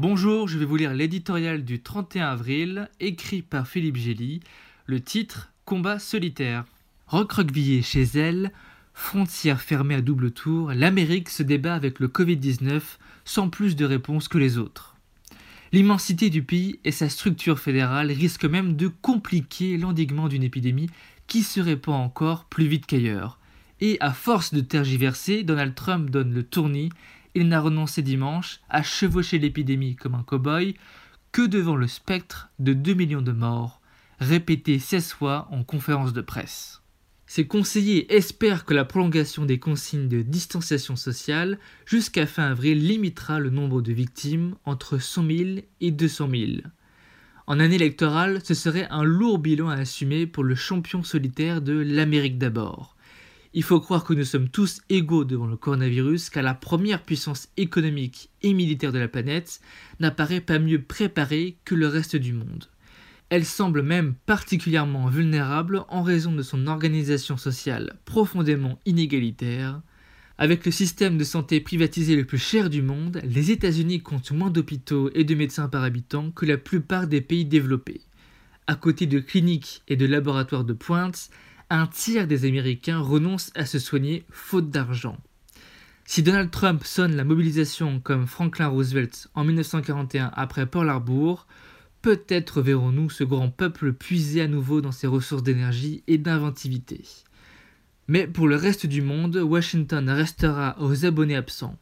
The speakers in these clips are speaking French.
Bonjour, je vais vous lire l'éditorial du 31 avril, écrit par Philippe Gély. Le titre Combat solitaire. Recroquevillée chez elle, frontière fermée à double tour, l'Amérique se débat avec le Covid-19 sans plus de réponse que les autres. L'immensité du pays et sa structure fédérale risquent même de compliquer l'endiguement d'une épidémie qui se répand encore plus vite qu'ailleurs. Et à force de tergiverser, Donald Trump donne le tournis il n'a renoncé dimanche à chevaucher l'épidémie comme un cow-boy que devant le spectre de 2 millions de morts, répété 16 fois en conférence de presse. Ses conseillers espèrent que la prolongation des consignes de distanciation sociale jusqu'à fin avril limitera le nombre de victimes entre 100 000 et 200 000. En année électorale, ce serait un lourd bilan à assumer pour le champion solitaire de l'Amérique d'abord. Il faut croire que nous sommes tous égaux devant le coronavirus car la première puissance économique et militaire de la planète n'apparaît pas mieux préparée que le reste du monde. Elle semble même particulièrement vulnérable en raison de son organisation sociale profondément inégalitaire. Avec le système de santé privatisé le plus cher du monde, les États-Unis comptent moins d'hôpitaux et de médecins par habitant que la plupart des pays développés. À côté de cliniques et de laboratoires de pointe, un tiers des Américains renoncent à se soigner faute d'argent. Si Donald Trump sonne la mobilisation comme Franklin Roosevelt en 1941 après Pearl Harbor, peut-être verrons-nous ce grand peuple puiser à nouveau dans ses ressources d'énergie et d'inventivité. Mais pour le reste du monde, Washington restera aux abonnés absents.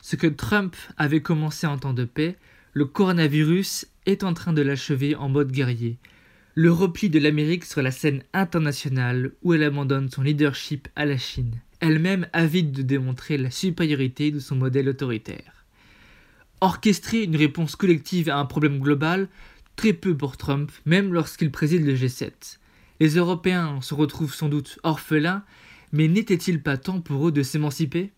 Ce que Trump avait commencé en temps de paix, le coronavirus est en train de l'achever en mode guerrier, le repli de l'Amérique sur la scène internationale où elle abandonne son leadership à la Chine, elle-même avide de démontrer la supériorité de son modèle autoritaire. Orchestrer une réponse collective à un problème global, très peu pour Trump, même lorsqu'il préside le G7. Les Européens se retrouvent sans doute orphelins, mais n'était-il pas temps pour eux de s'émanciper?